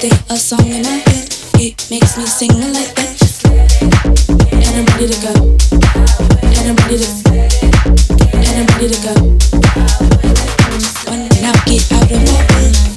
stick a song in my head. It makes me sing like that. And I'm ready to go. And I'm ready to. And I'm ready to go. One now get out of my bed.